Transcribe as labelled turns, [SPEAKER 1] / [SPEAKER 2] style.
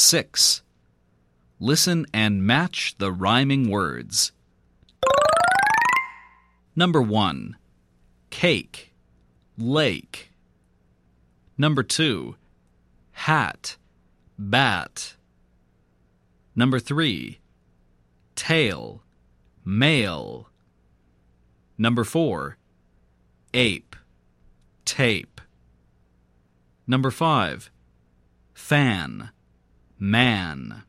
[SPEAKER 1] 6. Listen and match the rhyming words. Number 1. Cake, lake. Number 2. Hat, bat. Number 3. Tail, male. Number 4. Ape, tape. Number 5. Fan, man.